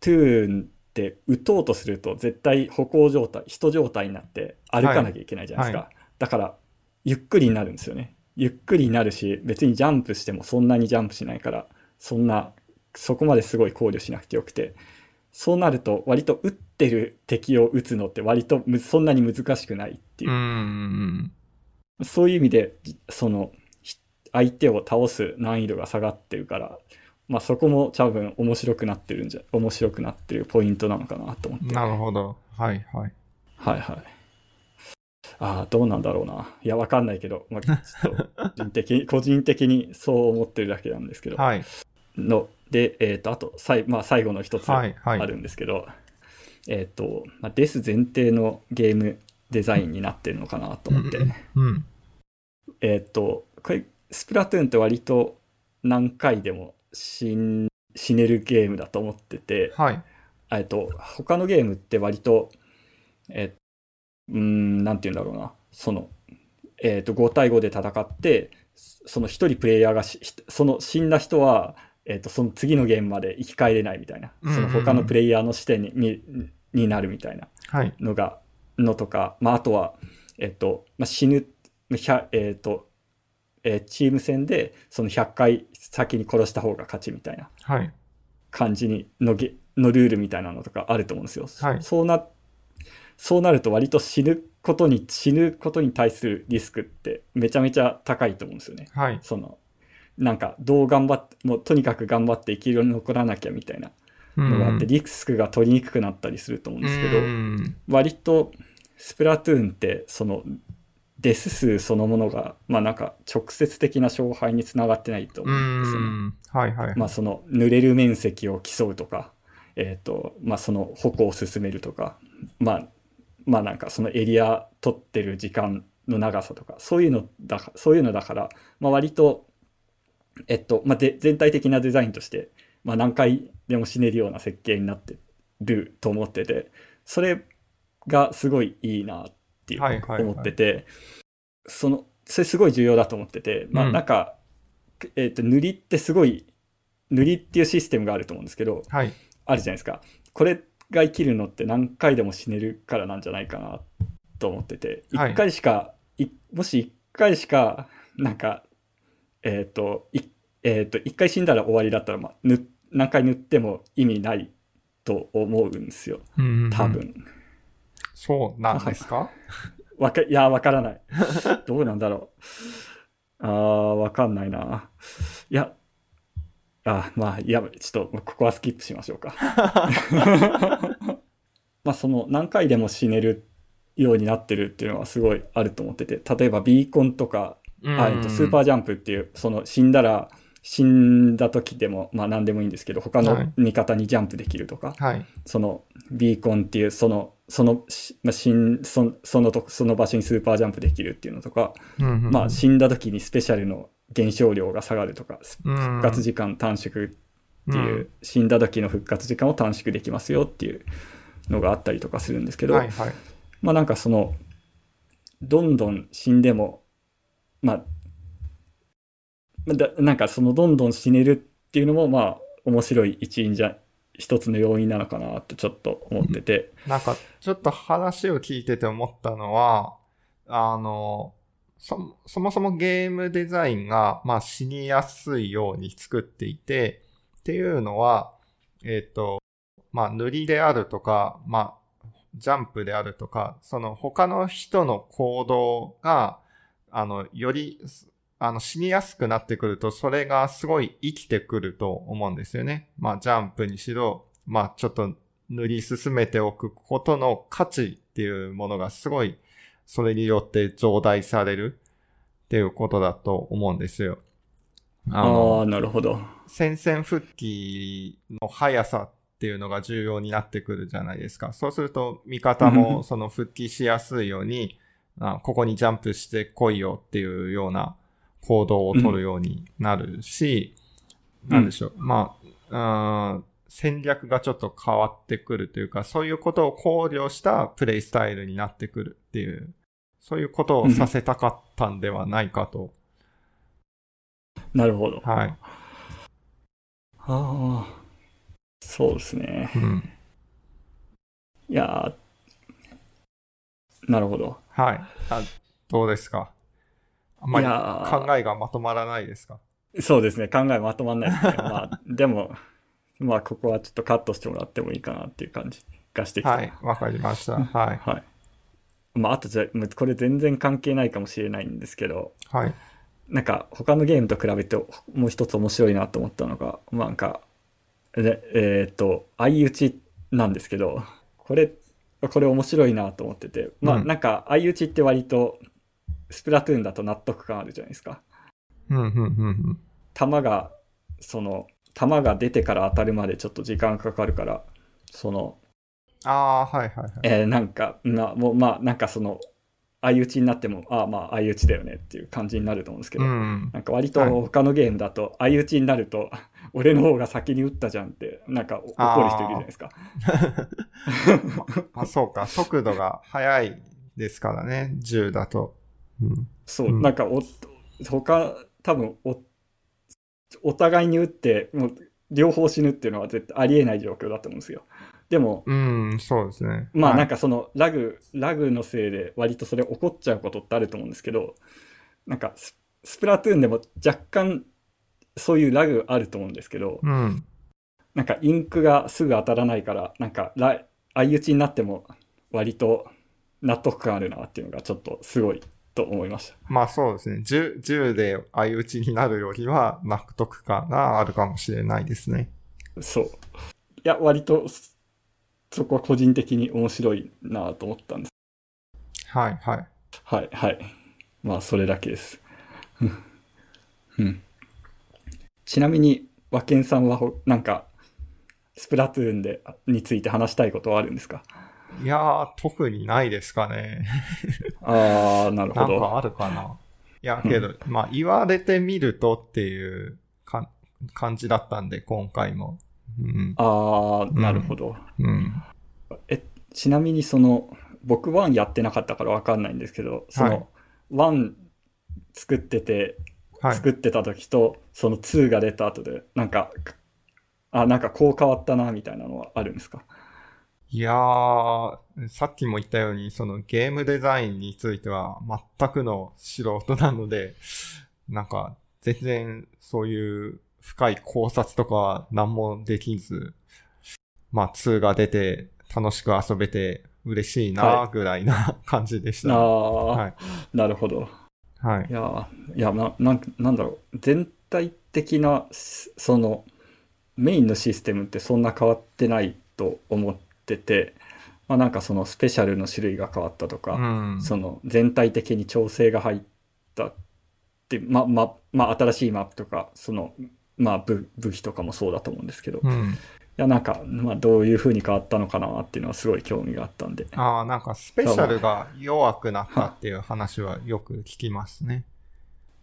ゥーンって撃とうとすると絶対歩行状態、人状態になって歩かなきゃいけないじゃないですか。はいだから、ゆっくりになるんですよね。ゆっくりになるし、別にジャンプしてもそんなにジャンプしないから、そんな、そこまですごい考慮しなくてよくて、そうなると割と撃ってる敵を撃つのって割とむそんなに難しくないっていうう、ん。そういう意味で、その、ひ相手を倒す難易度が下がってるから、まあそこも多分面白くなってるんじゃ、面白くなってるポイントなのかなと思って。なるほど。はいはい。はいはい。ああ、どうなんだろうな。いや、わかんないけど、まあ、ちょっと、個人的に、*laughs* 個人的にそう思ってるだけなんですけど、はい。の、で、えっ、と、あと、さいまあ、最後の一つはいはいあるんですけど、えっ、と、まあ、デス前提のゲームデザインになってるのかなと思って、うん。えーっと、これ、スプラトゥーンって割と何回でも死ん死ねるゲームだと思ってて、はい。えっと、他のゲームって割と、えうーん、なんて言うんだろうな、その、えっと、5対5で戦って、その一人プレイヤーがその死んだ人は、えっと、その次のゲームまで生き返れないみたいな、うんうんうんその他のプレイヤーの視点ににになるみたいな。はい。のが、のとか、まあ、あとは、えっと、まあ、死ぬ、えっと、えーチーム戦で、その100回先に殺した方が勝ちみたいなはい。感じにのゲ、のルールみたいなのとかあると思うんですよ。はいそうな、そうなると割と死ぬことに、死ぬことに対するリスクってめちゃめちゃ高いと思うんですよね。はい。その、なんか、どう頑張って、もうとにかく頑張って生き残らなきゃみたいなのがあって、リスクが取りにくくなったりすると思うんですけど、うん割とスプラトゥーンってそのデス数そのものが、まあなんか直接的な勝敗につながってないとう思うんですよね。ん。はいはい。まあその濡れる面積を競うとか、えっ、と、まあその歩行を進めるとか、まあ、まあなんかそのエリア取ってる時間の長さとか、そういうのだか、そういうのだから、まあ割と、えっと、まあで、全体的なデザインとして、まあ何回でも死ねるような設計になってると思ってて、それがすごいいいなっていうはいはいはい思ってて、その、それすごい重要だと思ってて、まうんあなんか、えっと、塗りってすごい、塗りっていうシステムがあると思うんですけど、はい。あるじゃないですか。これが生きるのって何回でも死ねるからなんじゃないかなと思ってて、はい1回しか、いもし1回しか、なんか、えっ、と、いえっ、と、1回死んだら終わりだったら、まあ、ぬ何回塗っても意味ないと思うんですよ。うんうんうん多。分。そうなんですか？*laughs* わか、いや、わからない。*laughs* どうなんだろう。あー、わかんないな。いや、あ、まあ、いや、ちょっと、ここはスキップしましょうか。*laughs* まあ、その、何回でも死ねるようになってるっていうのはすごいあると思ってて、例えばビーコンとか、あえっとスーパー。ージャンプっていう、その死んだら、死んだ時でも、まあ何でもいいんですけど、他のはい味方にジャンプできるとか、はい。そのビーコンっていうそのそのしまあ、死んそそのとその場所にスーパージャンプできるっていうのとか、うんうんうん。まあ、死んだ時にスペシャルの減少量が下がるとかすうん。復活時間短縮っていう、うん。死んだ時の復活時間を短縮できますよっていうのがあったりとかするんですけど、はいはい。まあなんかそのどんどん死んでもまあまあだなんかそのどんどん死ねるっていうのもまあ面白い一因じゃ一つの要因なのかなってちょっと思ってて、なんか、ちょっと話を聞いてて思ったのは、あの、そ、そもそもゲームデザインが、まあ死にやすいように作っていて、っていうのは、えっ、と、まあ塗りであるとか、まあ、ジャンプであるとか、その他の人の行動が、あの、より、あの、死にやすくなってくると、それがすごい生きてくると思うんですよね。まあ、ジャンプにしろ、まあ、ちょっと塗り進めておくことの価値っていうものがすごい、それによって増大されるっていうことだと思うんですよ。ああなるほど。戦線復帰の速さっていうのが重要になってくるじゃないですか。そうすると、味方もその復帰しやすいように、あここにジャンプしてこいよっていうような行動を取るようになるし、うんなんでしょう。まあ、うん戦略がちょっと変わってくるというか、そういうことを考慮したプレイスタイルになってくるっていう、そういうことをさせたかったんではないかと。なるほど。はい。ああ、そうですね。うん。いやー、なるほど。はい。あどうですか？あんまり考えがまとまらないですか？そうですね。考えまとまんないですね。まあ、*laughs* でも、まあ、ここはちょっとカットしてもらってもいいかなっていう感じがしてきた。はい。わかりました。はい。はい。まあ、あとじゃ、これ全然関係ないかもしれないんですけど、はい。なんか他のゲームと比べてもう一つ面白いなと思ったのが、まあなんか、でえーっと、相打ちなんですけど、これ、これ面白いなと思ってて、まあうんなんか相打ちって割と、スプラトゥーンだと納得感あるじゃないですか。うん、うん、うんうん。弾が、その、弾が出てから当たるまでちょっと時間かかるから、その、ああー、はい、はい、はい。えーなんか、なもうまあなんかその、相打ちになっても、ああまあ相打ちだよねっていう感じになると思うんですけど、うん。なんか割とはい他のゲームだと相打ちになると、*laughs* 俺の方が先に打ったじゃんって、なんか怒る人いるじゃないですか。*laughs* あ、そうか。速度が速いですからね。銃だと。うん。そう、うんなんかお、他、多分お、お互いに打って、もう両方死ぬっていうのは絶対ありえない状況だと思うんですよ。でも、うん、そうですね。まあなんか、かそのラグ、ラグのせいで割とそれ起こっちゃうことってあると思うんですけど、なんかススプラトゥーンでも若干そういうラグあると思うんですけど、うん。なんかインクがすぐ当たらないから、なんかラ相打ちになっても割と納得感あるなっていうのがちょっとすごいと思いました。まあそうですね。銃、銃で相打ちになるよりは納得感があるかもしれないですね。そう。いや、割とそそこは個人的に面白いなと思ったんです。はい、はい。はい、はい。まあ、それだけです。うん。ちなみに、和健さんはほ、なんか、スプラトゥーンで、について話したいことはあるんですか？いやー、特にないですかね。ああ、なるほど。なんかあるかな。いや、けど、まあ、言われてみるとっていうか感じだったんで、今回も。うん。ああ、なるほど。うん。え、ちなみにその、僕1やってなかったからわかんないんですけど、その、1作ってて、はい。作ってた時と、その2が出た後で、なんか、あ、なんかこう変わったな、みたいなのはあるんですか？いやー、さっきも言ったように、そのゲームデザインについては全くの素人なので、なんか全然そういう深い考察とかは何もできず、まあ2が出て楽しく遊べて嬉しいなはぐらいな感じでした。ああ、はい。なるほど。はいい。やー、いや、な、なんなんだろう。全体的な、すその、メインのシステムってそんな変わってないと思ってて、まあなんかそのスペシャルの種類が変わったとか、うん。その全体的に調整が入ったって、ま、ま、まあ新しいマップとか、その、まあ武武器とかもそうだと思うんですけど、いうん。やなんか、まあどういう風に変わったのかなっていうのはすごい興味があったんで。ああ、なんかスペシャルが弱くなったっていう話はよく聞きますね。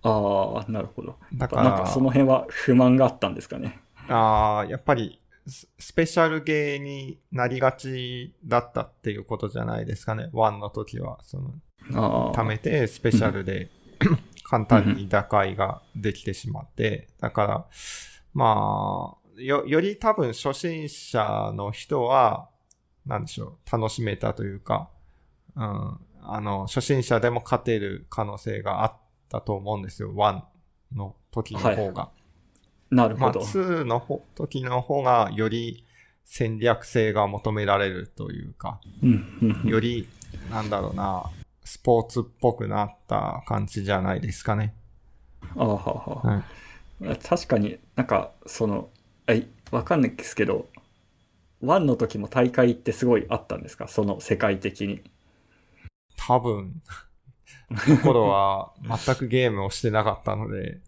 ああ、なるほど。だから、なんかその辺は不満があったんですかね。ああ、やっぱりス、スペシャルゲーになりがちだったっていうことじゃないですかね。ワンの時は、その。貯めてスペシャルで *laughs* 簡単に打開ができてしまって、だから、まあ、よ、より多分初心者の人は、なんでしょう、楽しめたというか、うん、あの、初心者でも勝てる可能性があったと思うんですよ。ワンの時の方が。まあ、なるほど。2の方時の方がより戦略性が求められるというか、より、なんだろうな、スポーツっぽくなった感じじゃないですかね。ああはあは確かになんかそのえわかんないですけど1の時も大会ってすごいあったんですか？その世界的に。多分、*laughs* その頃は全くゲームをしてなかったので、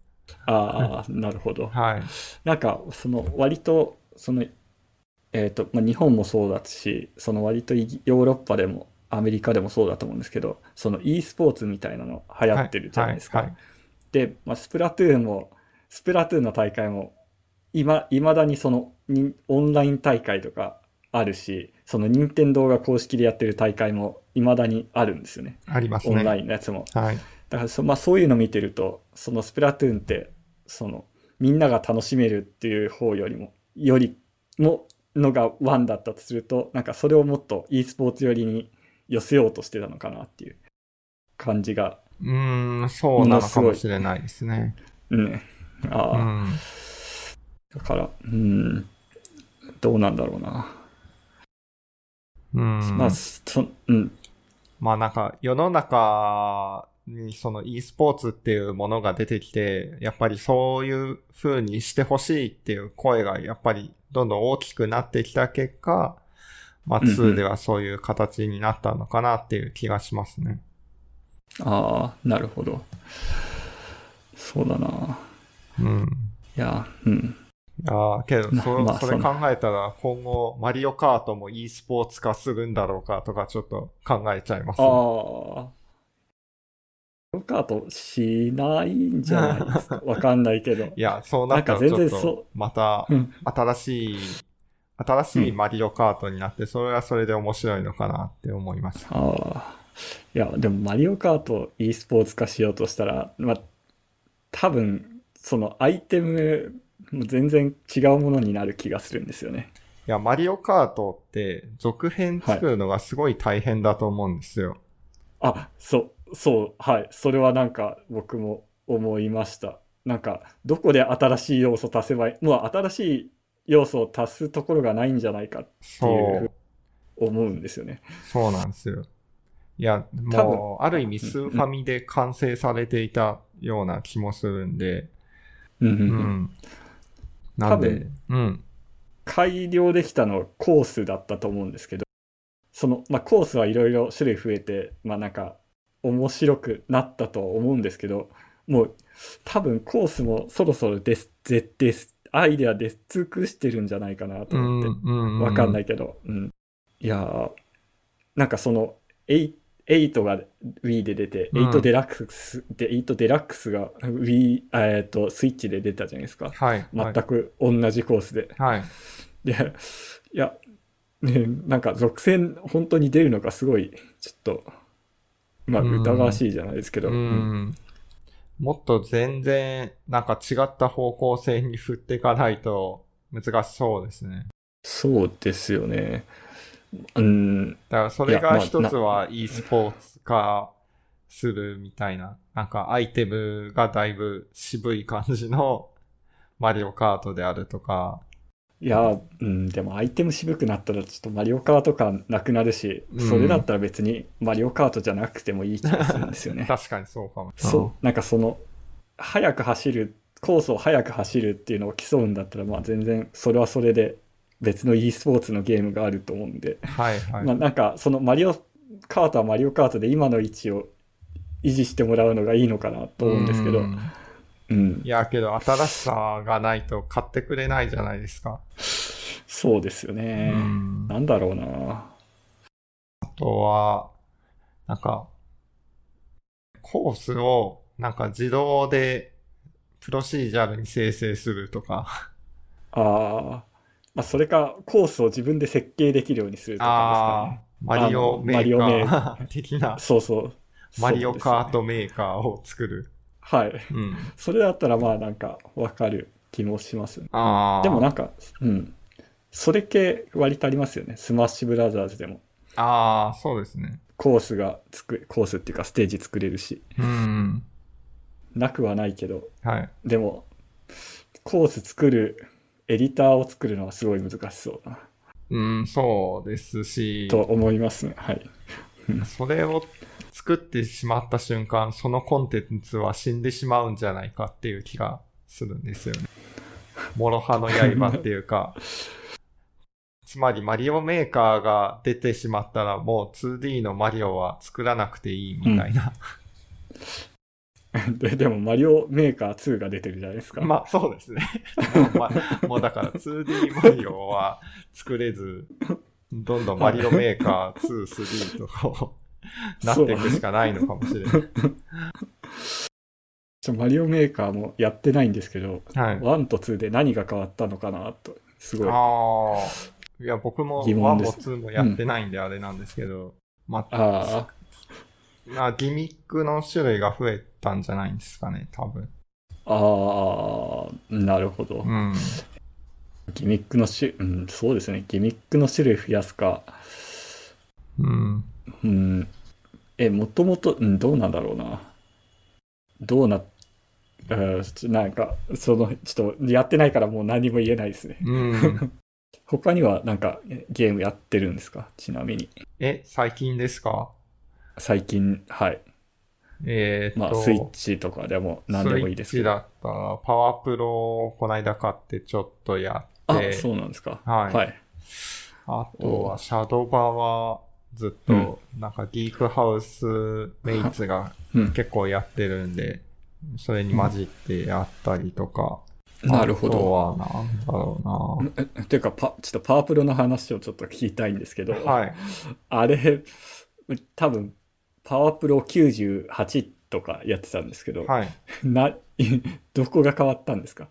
あ *laughs* あなるほどはい。なんかその割とそのえっ、と、まあ、日本もそうだしその割とヨーロッパでもアメリカでもそうだと思うんですけどその e スポーツみたいなの流行ってるじゃないですか、はいはいで、まあ、スプラトゥーンも、スプラトゥーンの大会も、今、いまだにその、にオンライン大会とかあるし、その任天堂が公式でやってる大会もいまだにあるんですよね。ありますね。オンラインのやつも。はい。だからそ、まあそういうの見てると、そのスプラトゥーンって、その、みんなが楽しめるっていう方よりも、よりものがワンだったとすると、なんかそれをもっと e スポーツ寄りに寄せようとしてたのかなっていう感じが、うーん、そうなのかもしれないですね。ね。ああ、うん。だから、うん、どうなんだろうな。うん。まあ、そ、うん、まあなんか世の中にその e スポーツっていうものが出てきて、やっぱりそういう風にしてほしいっていう声がやっぱりどんどん大きくなってきた結果、まあうんうん2ではそういう形になったのかなっていう気がしますね。ああ、なるほど。そうだな。うん。いや、うん。いやーけど、そ,、まあそれ考えたら今後マリオカートも e スポーツ化するんだろうかとかちょっと考えちゃいます、ああ。ロカートしないんじゃないですか？*laughs* わかんないけど。いや、そうなったらちょっとまたうん。新しい、新しいマリオカートになって、それはそれで面白いのかなって思いました。ああ。いや、でもマリオカート e スポーツ化しようとしたら、まあ、多分、そのアイテムも全然違うものになる気がするんですよね。いや、マリオカートって続編作るのがすごい大変だと思うんですよ。あ、そう、そう、はい。それはなんか僕も思いました。なんか、どこで新しい要素足せばいい、もう新しい要素を足すところがないんじゃないかっていそうう、思うんですよね。そうなんですよ。いや、多もう、ある意味スーファミで完成されていたような気もするんで、ううんうん。なんで多分、うん。改良できたのはコースだったと思うんですけど、その、まあ、コースはいろいろ種類増えて、まあなんか、面白くなったとは思うんですけど、もう多分コースもそろそろデス、デデス、アイデア出尽くしてるんじゃないかなと思って。わわかんないいけど。うん。いやーなんかその、8, 8が Wii で出て、うん8デラックス、で、8デラックスが Wii、えっと、スイッチで出たじゃないですか。はい。全く同じコースで。はい。で、いや、ね、なんか続編本当に出るのかすごい、ちょっと、まあうん疑わしいじゃないですけど。ううんん。もっと全然、なんか違った方向性に振っていかないと難しそうですね。そうですよね。うん、だからそれが一つは e スポーツ化するみたいな、なんかアイテムがだいぶ渋い感じのマリオカートであるとか、いや、うん、でもアイテム渋くなったらちょっとマリオカート感なくなるし、うんそれだったら別にマリオカートじゃなくてもいい気がするんですよね。*laughs* 確かにそうかも。そう、なんかその、速く走る、コースを速く走るっていうのを競うんだったら、まあ全然それはそれで別の e スポーツのゲームがあると思うんで、はいはい。まあなんかそのマリオカートはマリオカートで今の位置を維持してもらうのがいいのかなと思うんですけど、うんうんい、や、けど新しさがないと買ってくれないじゃないですか。そうですよね。うんなんだろうな。あとは、なんか、コースをなんか自動でプロシージャルに生成するとか。ああ、まあそれかコースを自分で設計できるようにするとかああ、マリオメマリオメーカー的なですかね。そうそう。マリオカートメーカーを作る。はい。うん。それだったらまあなんかわかる気もしますね。ああ。でもなんか、うん。それ系割とありますよね。スマッシュブラザーズでも。ああ、そうですね。コースがつく、コースっていうかステージ作れるし、うん。なくはないけど、はい。でも、コース作る、エディターを作るのはすごい難しそうだな、うん、そうですし、と思いますね。はい。それを作ってしまった瞬間、そのコンテンツは死んでしまうんじゃないかっていう気がするんですよね。諸刃の刃っていうか、*laughs* つまりマリオメーカーが出てしまったらもう 2D のマリオは作らなくていいみたいな。*laughs* ででも、マリオメーカー2が出てるじゃないですか。まあそうですね。もうまもうだから 2D マリオは作れず、どんどんマリオメーカー2、3とこう *laughs* なっていくしかないのかもしれない。*laughs* マリオメーカーもやってないんですけど、はい。1と2で何が変わったのかなと、すごい。ああ。いや、僕も1も疑問です2もやってないんであれなんですけど、まあ、あまあ、ギミックの種類が増えたんじゃないんですかね、多分。あ、ああ、なるほど。うん。ギミックの種、うん、そうですね。ギミックの種類増やすか。うん。うん。え、もともと、うん、どうなんだろうな。どうな、うんちなんか、その、ちょっとやってないからもう何も言えないですね。うん。*laughs* 他にはなんかえゲームやってるんですか？ちなみに。え、最近ですか？最近、はい。えー、っと、まあ、スイッチとかでも何でもいいですけど。スイッチだったら、パワープロをこないだ買ってちょっとやあっ、て、そうなんですか。はいはい。あとは、シャドバはずっと、なんかギークハウスメイツがうん。結構やってるんで、それに混じってやったりとか。なるほど。は、なんだろえていうか、パ、ちょっとパワープロの話をちょっと聞きたいんですけど、うな。はい。あれ、多分、パワープロ98とかやってたんですけど、はい。な、*laughs* どこが変わったんですか？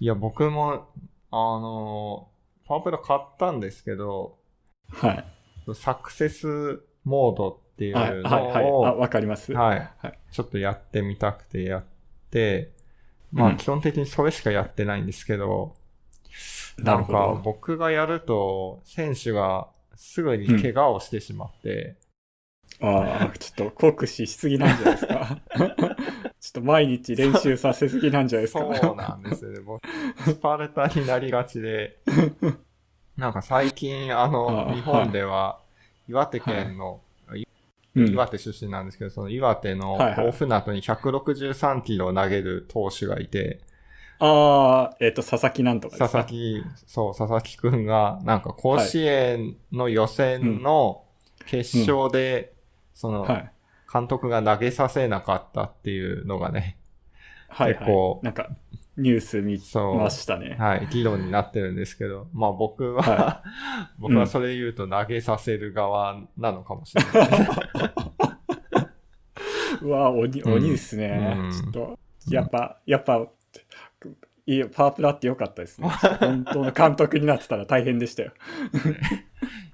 いや、僕も、あの、パワープロ買ったんですけど、はい。サクセスモードっていうはい、のはい、はい。わかります。はいはい。ちょっとやってみたくてやって、まうんあ基本的にそれしかやってないんですけど、なんなるほどか僕がやると選手がすぐに怪我をしてしまって、ああ、ちょっと酷使しすぎなんじゃないですか。*laughs* ちょっと毎日練習させすぎなんじゃないですか。そうなんですよね。僕、スパルタになりがちで、なんか最近ああの、あ日本では岩手県の、うん。岩手出身なんですけど、その岩手のはいはい。オフナトに163キロ投げる投手がいて、ああ、えっ、と、佐々木なんとかですか佐々木、そう、佐々木くんが、なんか甲子園の予選の決勝で、その、はい。監督が投げさせなかったっていうのがね、はい、結構なんか、ニュース見ましたね。はい、議論になってるんですけど、まあ僕は、は *laughs* 僕はそれ言うと投げさせる側なのかもしれない。う *laughs* わ、鬼、うん鬼ですね。うんちょっと、やっぱ、やっぱ、いいパワープラってよかったですね。*laughs* 本当の監督になってたら大変でしたよ。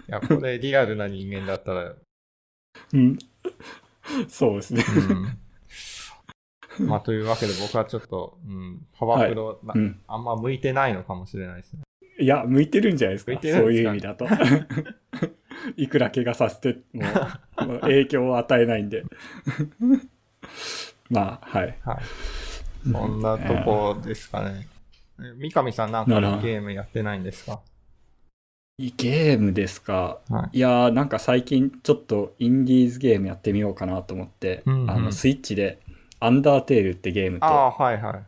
いや、これリアルな人間だったら、うん。そうですね。うん。*laughs* まあというわけで僕はちょっと、うん、パワープロ、なうん。あんま向いてないのかもしれないですね。いや、向いてるんじゃないですか。向いてるんそういう意味だと。*laughs* いくら怪我させても、*laughs* もう影響を与えないんで。まあ、はい。はい。そんなとこですかね。え三上さんなんかゲームやってないんですか？ゲームですか？はい。いやーなんか最近ちょっとインディーズゲームやってみようかなと思って、うんうんあのスイッチでアンダーテールってゲームと、ああ、あはいは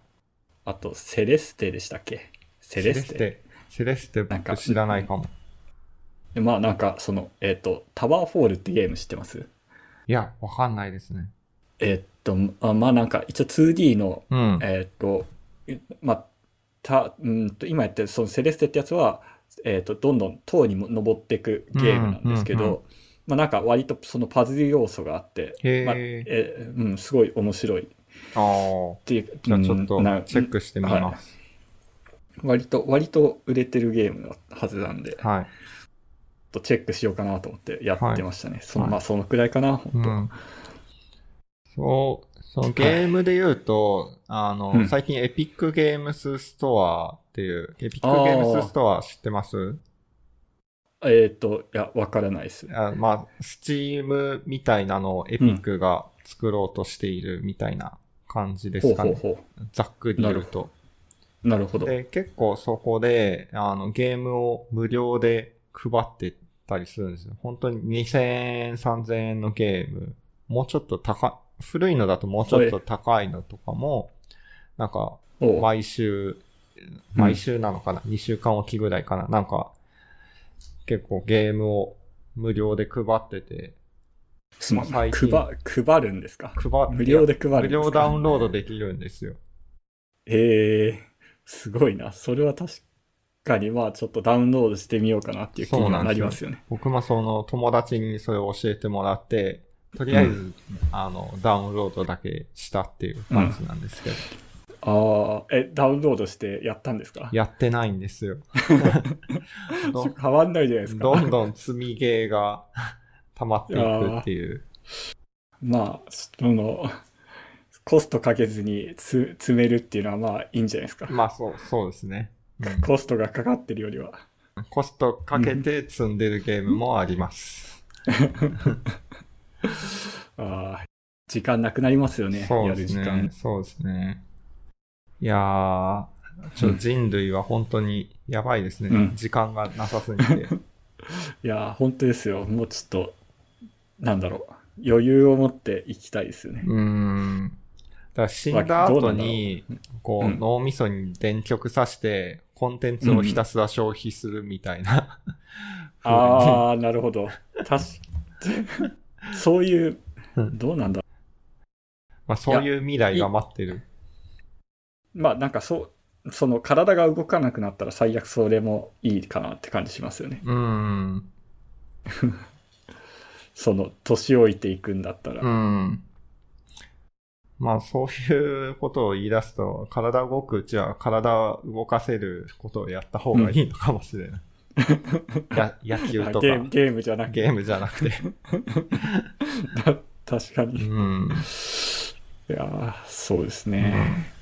い。とセレステでしたっけ？セレステセレステなんか僕知らないかも。でまあなんかその、えっ、と、タワーフォールってゲーム知ってます？いや、わかんないですね。えっ、とあ、まあなんか一応 2D の、うん。えっ、と、えまあ、たうんと今やってるそのセレステってやつは、えっ、と、どんどん塔にも登っていくゲームなんですけど、うんうんうんまあなんか割とそのパズル要素があって、へまあえ。えうん、すごい面白いっ。ていう。じゃあちょっとチェックしてみます。割と、割と売れてるゲームのはずなんで、はい。とチェックしようかなと思ってやってましたね。そのはいまあそのくらいかな、本当、うん。そう、そのゲームで言うと、あの、うん最近エピックゲームスストアっていう、エピックゲームスストア知ってます？えっ、と、いや、わからないです。あまあ、スチームみたいなのをエピックが作ろうとしているみたいな感じでほすかね。うほうほざっくり言うと。う。なるほど。で、結構そこで、あの、ゲームを無料で配ってたりするんですよ。本当に2000円、3000円のゲーム、もうちょっと高い、古いのだともうちょっと高いのとかも、なんか、毎週、毎週なのかな、?2 週間おきぐらいかな？なんか、結構ゲームを無料で配ってて、すま配配るんですか？配無料で配るん無ですか？料ダウンロードできるんですよ。ええすごいな。それは確かに、まあちょっとダウンロードしてみようかなっていう気にはなりますよね。僕もその友達にそれを教えてもらって、とりあえず、あの、ダウンロードだけしたっていう感じなんですけど、ああ、え、ダウンロードしてやったんですか？やってないんですよ。*laughs* ど変わんないじゃないですか。どんどん積みゲーが溜まっていくっていう。まあ、その、コストかけずにつ詰めるっていうのはまあいいんじゃないですか。まあそう、そうですね。うんコストがかかってるよりは。コストかけて積んでるゲームもあります。*laughs* ああ、時間なくなりますよね。そうやる時ですね間。。そうですね。いやー、ちょっと人類は本当にやばいですね。うん時間がなさすぎて。*laughs* いやー、本当ですよ。もうちょっと、なんだろう。余裕を持っていきたいですよね。うーん。だから死んだ後に、こう、うん脳みそに電極さして、コンテンツをひたすら消費するみたいな。*laughs* ああ、なるほど。確かそういうう、んどうなんだまあそういう未来が待ってる。まあなんかそう、その体が動かなくなったら最悪それもいいかなって感じしますよね。うーん。*laughs* その年老いていくんだったら。うん。まあそういうことを言い出すと、体動くうちは体を動かせることをやった方がいいのかもしれない。や野球とかゲームゲームじゃなくて。ゲームじゃなくて。*laughs* 確かうに。いん。やーそうですね。